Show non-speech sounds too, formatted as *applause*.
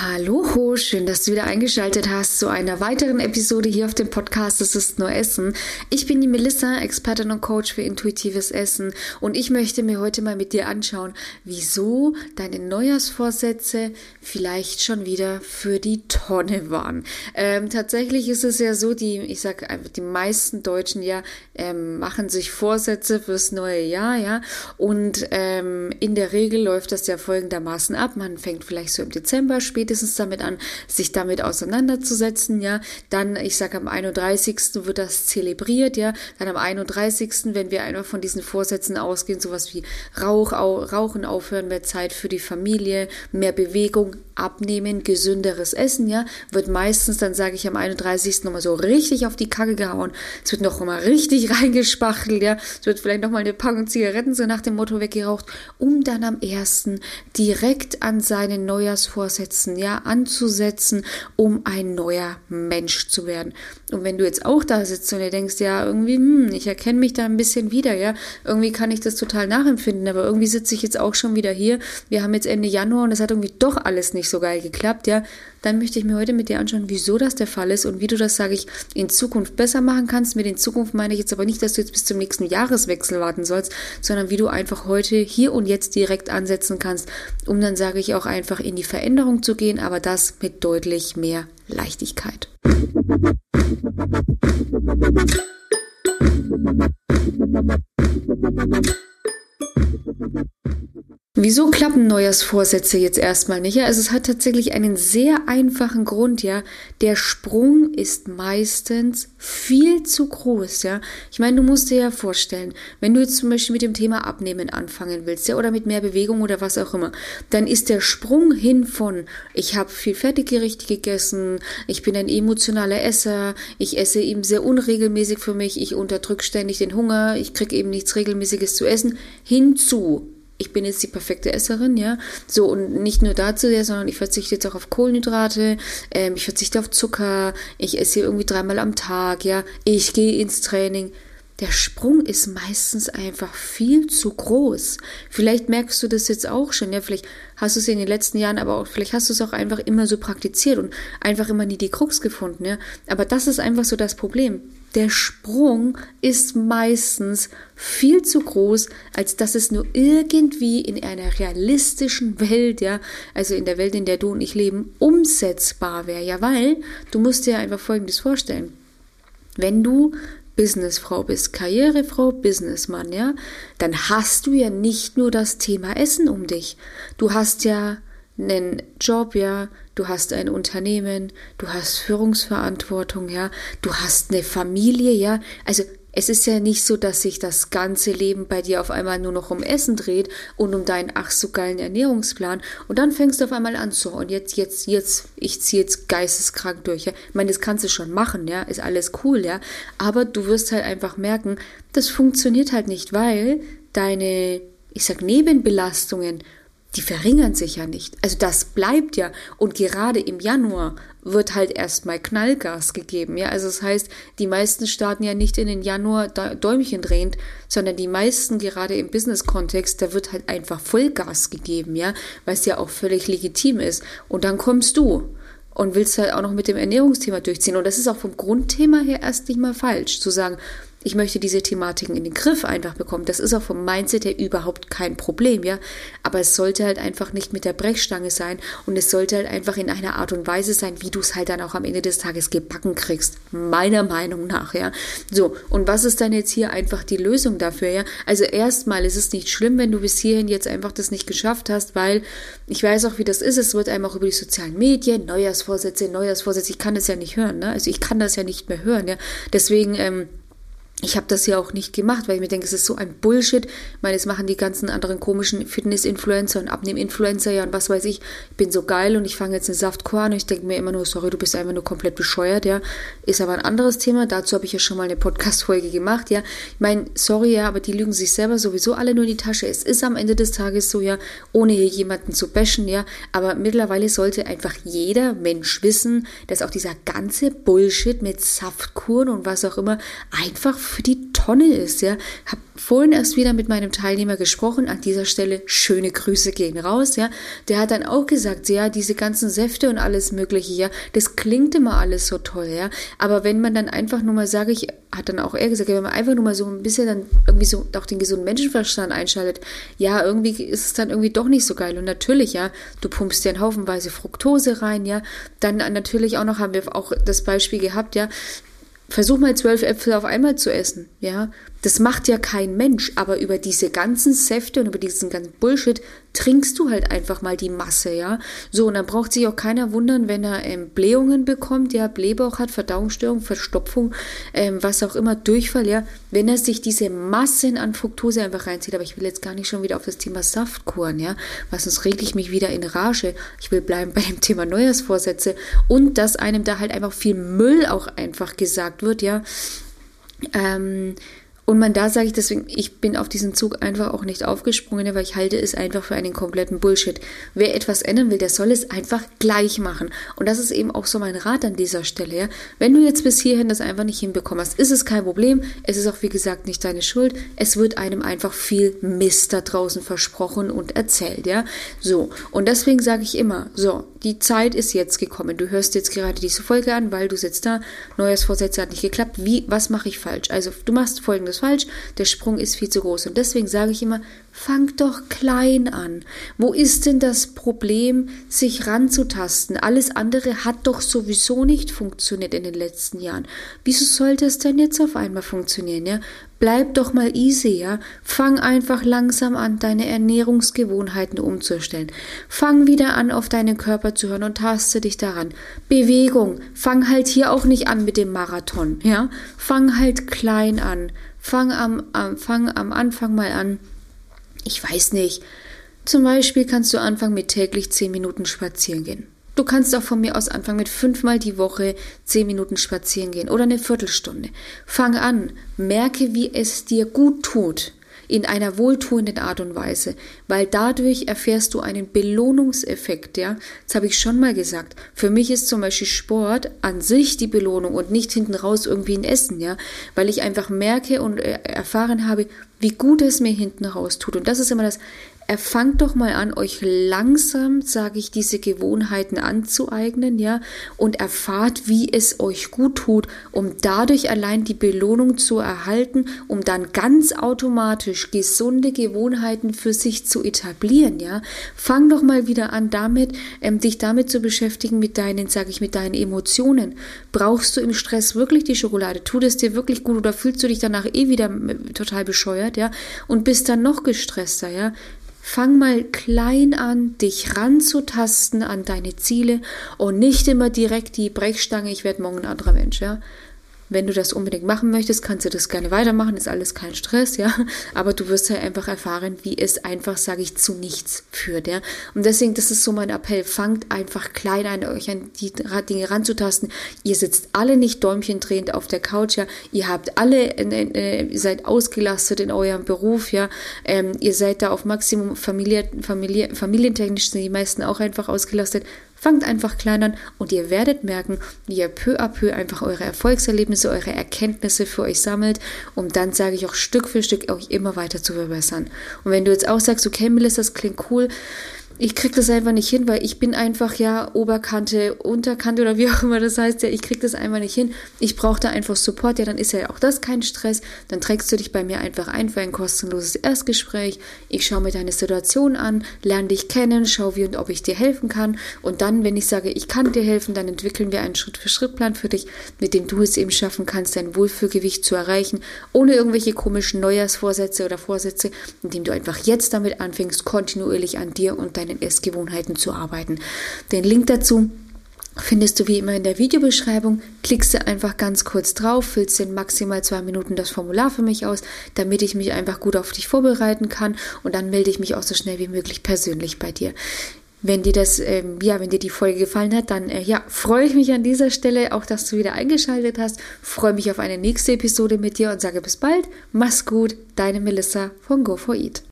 Hallo, schön, dass du wieder eingeschaltet hast zu einer weiteren Episode hier auf dem Podcast Es ist nur Essen. Ich bin die Melissa, Expertin und Coach für intuitives Essen und ich möchte mir heute mal mit dir anschauen, wieso deine Neujahrsvorsätze vielleicht schon wieder für die Tonne waren. Ähm, tatsächlich ist es ja so, die, ich sag einfach, die meisten Deutschen ja ähm, machen sich Vorsätze fürs neue Jahr, ja, und ähm, in der Regel läuft das ja folgendermaßen ab. Man fängt vielleicht so im Dezember spätestens damit an, sich damit auseinanderzusetzen, ja. Dann, ich sage, am 31. wird das zelebriert, ja. Dann am 31., wenn wir einfach von diesen Vorsätzen ausgehen, sowas wie Rauch, au, Rauchen aufhören, mehr Zeit für die Familie, mehr Bewegung, abnehmen, gesünderes Essen, ja, wird meistens, dann sage ich am 31. nochmal so richtig auf die Kacke gehauen. Es wird noch mal richtig *laughs* reingespachtelt, ja. Es wird vielleicht nochmal eine Packung Zigaretten so nach dem Motto weggeraucht, um dann am 1. direkt an seinen Neujahrsvorsätzen ja, anzusetzen, um ein neuer Mensch zu werden. Und wenn du jetzt auch da sitzt und dir denkst, ja, irgendwie, hm, ich erkenne mich da ein bisschen wieder, ja, irgendwie kann ich das total nachempfinden, aber irgendwie sitze ich jetzt auch schon wieder hier. Wir haben jetzt Ende Januar und es hat irgendwie doch alles nicht so geil geklappt, ja, dann möchte ich mir heute mit dir anschauen, wieso das der Fall ist und wie du das, sage ich, in Zukunft besser machen kannst. Mit in Zukunft meine ich jetzt aber nicht, dass du jetzt bis zum nächsten Jahreswechsel warten sollst, sondern wie du einfach heute, hier und jetzt direkt ansetzen kannst, um dann, sage ich, auch einfach in die Veränderung zu gehen, aber das mit deutlich mehr Leichtigkeit. Wieso klappen Neujahrsvorsätze jetzt erstmal nicht? Ja, also es hat tatsächlich einen sehr einfachen Grund, ja. Der Sprung ist meistens viel zu groß, ja. Ich meine, du musst dir ja vorstellen, wenn du jetzt zum Beispiel mit dem Thema Abnehmen anfangen willst, ja, oder mit mehr Bewegung oder was auch immer, dann ist der Sprung hin von, ich habe viel Fertiggerichte gegessen, ich bin ein emotionaler Esser, ich esse eben sehr unregelmäßig für mich, ich unterdrück ständig den Hunger, ich krieg eben nichts Regelmäßiges zu essen, hinzu ich bin jetzt die perfekte Esserin, ja. So, und nicht nur dazu, ja, sondern ich verzichte jetzt auch auf Kohlenhydrate, ähm, ich verzichte auf Zucker, ich esse irgendwie dreimal am Tag, ja. Ich gehe ins Training. Der Sprung ist meistens einfach viel zu groß. Vielleicht merkst du das jetzt auch schon, ja. Vielleicht hast du es in den letzten Jahren, aber auch, vielleicht hast du es auch einfach immer so praktiziert und einfach immer nie die Krux gefunden, ja. Aber das ist einfach so das Problem der Sprung ist meistens viel zu groß, als dass es nur irgendwie in einer realistischen Welt, ja, also in der Welt, in der du und ich leben, umsetzbar wäre. Ja, weil du musst dir einfach Folgendes vorstellen. Wenn du Businessfrau bist, Karrierefrau, Businessmann, ja, dann hast du ja nicht nur das Thema Essen um dich. Du hast ja einen Job, ja, du hast ein Unternehmen, du hast Führungsverantwortung, ja, du hast eine Familie, ja. Also es ist ja nicht so, dass sich das ganze Leben bei dir auf einmal nur noch um Essen dreht und um deinen ach so geilen Ernährungsplan und dann fängst du auf einmal an so und jetzt jetzt jetzt ich ziehe jetzt geisteskrank durch. Ja? Ich meine, das kannst du schon machen, ja, ist alles cool, ja, aber du wirst halt einfach merken, das funktioniert halt nicht, weil deine ich sag Nebenbelastungen die verringern sich ja nicht. Also das bleibt ja. Und gerade im Januar wird halt erstmal Knallgas gegeben. Ja, also das heißt, die meisten starten ja nicht in den Januar Däumchen drehend, sondern die meisten gerade im Business-Kontext, da wird halt einfach Vollgas gegeben. Ja, weil es ja auch völlig legitim ist. Und dann kommst du und willst halt auch noch mit dem Ernährungsthema durchziehen. Und das ist auch vom Grundthema her erst nicht mal falsch, zu sagen, ich möchte diese Thematiken in den Griff einfach bekommen. Das ist auch vom Mindset her überhaupt kein Problem, ja. Aber es sollte halt einfach nicht mit der Brechstange sein und es sollte halt einfach in einer Art und Weise sein, wie du es halt dann auch am Ende des Tages gebacken kriegst. Meiner Meinung nach, ja. So. Und was ist dann jetzt hier einfach die Lösung dafür, ja? Also erstmal ist es nicht schlimm, wenn du bis hierhin jetzt einfach das nicht geschafft hast, weil ich weiß auch, wie das ist. Es wird einem auch über die sozialen Medien, Neujahrsvorsätze, Neujahrsvorsätze, ich kann das ja nicht hören, ne? Also ich kann das ja nicht mehr hören, ja. Deswegen, ähm, ich habe das ja auch nicht gemacht, weil ich mir denke, es ist so ein Bullshit. Ich meine, es machen die ganzen anderen komischen Fitness-Influencer und Abnehm-Influencer ja und was weiß ich. Ich bin so geil und ich fange jetzt eine Saftkur an und ich denke mir immer nur, sorry, du bist einfach nur komplett bescheuert, ja. Ist aber ein anderes Thema. Dazu habe ich ja schon mal eine Podcast-Folge gemacht, ja. Ich meine, sorry, ja, aber die lügen sich selber sowieso alle nur in die Tasche. Es ist am Ende des Tages so, ja, ohne hier jemanden zu bashen, ja. Aber mittlerweile sollte einfach jeder Mensch wissen, dass auch dieser ganze Bullshit mit Saftkuren und was auch immer einfach für die Tonne ist, ja. Hab vorhin erst wieder mit meinem Teilnehmer gesprochen. An dieser Stelle schöne Grüße gehen raus, ja. Der hat dann auch gesagt, ja, diese ganzen Säfte und alles Mögliche, ja, das klingt immer alles so toll, ja. Aber wenn man dann einfach nur mal, sage ich, hat dann auch er gesagt, wenn man einfach nur mal so ein bisschen dann irgendwie so auch den gesunden Menschenverstand einschaltet, ja, irgendwie ist es dann irgendwie doch nicht so geil. Und natürlich, ja, du pumpst dir einen Haufenweise Fructose rein, ja. Dann natürlich auch noch haben wir auch das Beispiel gehabt, ja, versuch mal zwölf Äpfel auf einmal zu essen, ja. Das macht ja kein Mensch, aber über diese ganzen Säfte und über diesen ganzen Bullshit trinkst du halt einfach mal die Masse, ja. So, und dann braucht sich auch keiner wundern, wenn er ähm, Blähungen bekommt, ja, Blähbauch hat, Verdauungsstörung, Verstopfung, ähm, was auch immer, Durchfall, ja, wenn er sich diese Massen an Fructose einfach reinzieht. Aber ich will jetzt gar nicht schon wieder auf das Thema Saftkuren, ja, was sonst regle ich mich wieder in Rage. Ich will bleiben *laughs* bei dem Thema Neujahrsvorsätze und dass einem da halt einfach viel Müll auch einfach gesagt wird, ja. Ähm, und man da sage ich deswegen, ich bin auf diesen Zug einfach auch nicht aufgesprungen, weil ich halte es einfach für einen kompletten Bullshit. Wer etwas ändern will, der soll es einfach gleich machen. Und das ist eben auch so mein Rat an dieser Stelle. Ja? Wenn du jetzt bis hierhin das einfach nicht hinbekommen hast, ist es kein Problem. Es ist auch, wie gesagt, nicht deine Schuld. Es wird einem einfach viel Mist da draußen versprochen und erzählt. Ja? So. Und deswegen sage ich immer, so, die Zeit ist jetzt gekommen. Du hörst jetzt gerade diese Folge an, weil du sitzt da, neues Vorsätze hat nicht geklappt. Wie, was mache ich falsch? Also, du machst folgendes falsch, der Sprung ist viel zu groß. Und deswegen sage ich immer, fang doch klein an. Wo ist denn das Problem, sich ranzutasten? Alles andere hat doch sowieso nicht funktioniert in den letzten Jahren. Wieso sollte es denn jetzt auf einmal funktionieren, ja? Bleib doch mal easy, ja? Fang einfach langsam an, deine Ernährungsgewohnheiten umzustellen. Fang wieder an, auf deinen Körper zu hören und taste dich daran. Bewegung. Fang halt hier auch nicht an mit dem Marathon, ja? Fang halt klein an. Fang am, am, fang am Anfang mal an. Ich weiß nicht. Zum Beispiel kannst du anfangen mit täglich zehn Minuten spazieren gehen. Du kannst auch von mir aus anfangen mit fünfmal die Woche zehn Minuten spazieren gehen oder eine Viertelstunde. Fang an, merke, wie es dir gut tut in einer wohltuenden Art und Weise, weil dadurch erfährst du einen Belohnungseffekt, ja. Das habe ich schon mal gesagt. Für mich ist zum Beispiel Sport an sich die Belohnung und nicht hinten raus irgendwie ein Essen, ja, weil ich einfach merke und äh, erfahren habe, wie gut es mir hinten raus tut. Und das ist immer das fangt doch mal an, euch langsam, sage ich, diese Gewohnheiten anzueignen, ja, und erfahrt, wie es euch gut tut, um dadurch allein die Belohnung zu erhalten, um dann ganz automatisch gesunde Gewohnheiten für sich zu etablieren, ja. Fang doch mal wieder an, damit, ähm, dich damit zu beschäftigen mit deinen, sage ich, mit deinen Emotionen. Brauchst du im Stress wirklich die Schokolade? Tut es dir wirklich gut oder fühlst du dich danach eh wieder äh, total bescheuert, ja, und bist dann noch gestresster, ja? Fang mal klein an, dich ranzutasten an deine Ziele und nicht immer direkt die Brechstange, ich werde morgen ein anderer Mensch, ja. Wenn du das unbedingt machen möchtest, kannst du das gerne weitermachen, ist alles kein Stress, ja. Aber du wirst halt einfach erfahren, wie es einfach, sage ich, zu nichts führt, ja. Und deswegen, das ist so mein Appell, fangt einfach klein an, euch an die Dinge ranzutasten. Ihr sitzt alle nicht däumchendrehend auf der Couch, ja. Ihr habt alle, äh, äh, ihr seid ausgelastet in eurem Beruf, ja. Ähm, ihr seid da auf Maximum Familie, Familie, familientechnisch sind die meisten auch einfach ausgelastet. Fangt einfach klein an und ihr werdet merken, wie ihr peu à peu einfach eure Erfolgserlebnisse, eure Erkenntnisse für euch sammelt, um dann, sage ich auch, Stück für Stück euch immer weiter zu verbessern. Und wenn du jetzt auch sagst, okay, Melissa, das klingt cool, ich krieg das einfach nicht hin, weil ich bin einfach ja Oberkante, Unterkante oder wie *laughs* auch immer das heißt, ja, ich krieg das einfach nicht hin. Ich brauche da einfach Support, ja, dann ist ja auch das kein Stress. Dann trägst du dich bei mir einfach ein für ein kostenloses Erstgespräch. Ich schaue mir deine Situation an, lerne dich kennen, schaue wie und ob ich dir helfen kann. Und dann, wenn ich sage, ich kann dir helfen, dann entwickeln wir einen Schritt-für-Schritt-Plan für dich, mit dem du es eben schaffen kannst, dein Wohlfühlgewicht zu erreichen, ohne irgendwelche komischen Neujahrsvorsätze oder Vorsätze, indem du einfach jetzt damit anfängst, kontinuierlich an dir und deinen Essgewohnheiten zu arbeiten. Den Link dazu findest du wie immer in der Videobeschreibung. Klickst du einfach ganz kurz drauf, füllst in maximal zwei Minuten das Formular für mich aus, damit ich mich einfach gut auf dich vorbereiten kann und dann melde ich mich auch so schnell wie möglich persönlich bei dir. Wenn dir das, ähm, ja, wenn dir die Folge gefallen hat, dann äh, ja, freue ich mich an dieser Stelle auch, dass du wieder eingeschaltet hast. Freue mich auf eine nächste Episode mit dir und sage bis bald. Mach's gut, deine Melissa von Go4Eat.